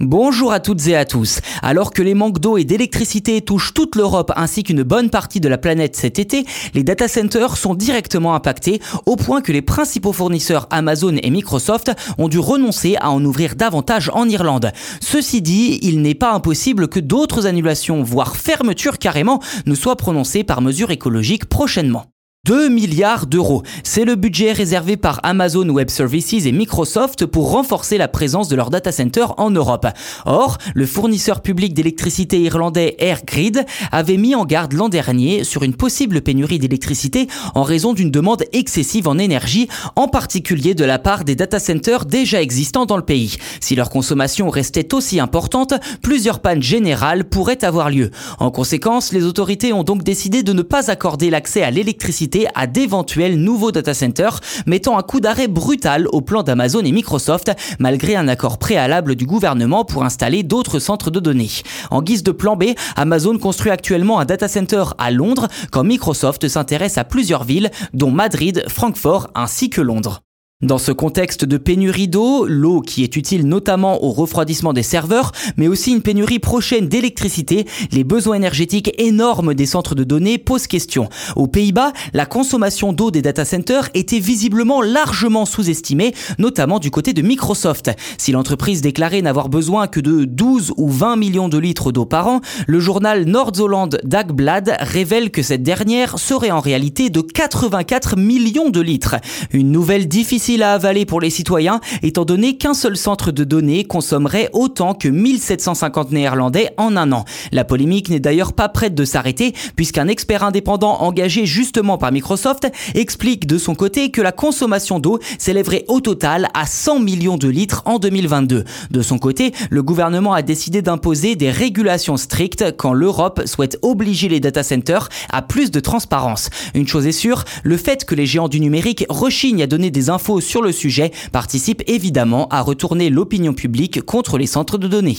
Bonjour à toutes et à tous. Alors que les manques d'eau et d'électricité touchent toute l'Europe ainsi qu'une bonne partie de la planète cet été, les data centers sont directement impactés au point que les principaux fournisseurs Amazon et Microsoft ont dû renoncer à en ouvrir davantage en Irlande. Ceci dit, il n'est pas impossible que d'autres annulations, voire fermetures carrément, ne soient prononcées par mesure écologique prochainement. 2 milliards d'euros. C'est le budget réservé par Amazon Web Services et Microsoft pour renforcer la présence de leur data center en Europe. Or, le fournisseur public d'électricité irlandais AirGrid avait mis en garde l'an dernier sur une possible pénurie d'électricité en raison d'une demande excessive en énergie, en particulier de la part des data centers déjà existants dans le pays. Si leur consommation restait aussi importante, plusieurs pannes générales pourraient avoir lieu. En conséquence, les autorités ont donc décidé de ne pas accorder l'accès à l'électricité à d'éventuels nouveaux data centers, mettant un coup d'arrêt brutal au plan d'Amazon et Microsoft, malgré un accord préalable du gouvernement pour installer d'autres centres de données. En guise de plan B, Amazon construit actuellement un data center à Londres, quand Microsoft s'intéresse à plusieurs villes, dont Madrid, Francfort ainsi que Londres. Dans ce contexte de pénurie d'eau, l'eau qui est utile notamment au refroidissement des serveurs, mais aussi une pénurie prochaine d'électricité, les besoins énergétiques énormes des centres de données posent question. Aux Pays-Bas, la consommation d'eau des data centers était visiblement largement sous-estimée, notamment du côté de Microsoft. Si l'entreprise déclarait n'avoir besoin que de 12 ou 20 millions de litres d'eau par an, le journal Nordzoland Dagblad révèle que cette dernière serait en réalité de 84 millions de litres. Une nouvelle difficile à avaler pour les citoyens, étant donné qu'un seul centre de données consommerait autant que 1750 néerlandais en un an. La polémique n'est d'ailleurs pas prête de s'arrêter, puisqu'un expert indépendant engagé justement par Microsoft explique de son côté que la consommation d'eau s'élèverait au total à 100 millions de litres en 2022. De son côté, le gouvernement a décidé d'imposer des régulations strictes quand l'Europe souhaite obliger les data centers à plus de transparence. Une chose est sûre, le fait que les géants du numérique rechignent à donner des infos sur le sujet participe évidemment à retourner l'opinion publique contre les centres de données.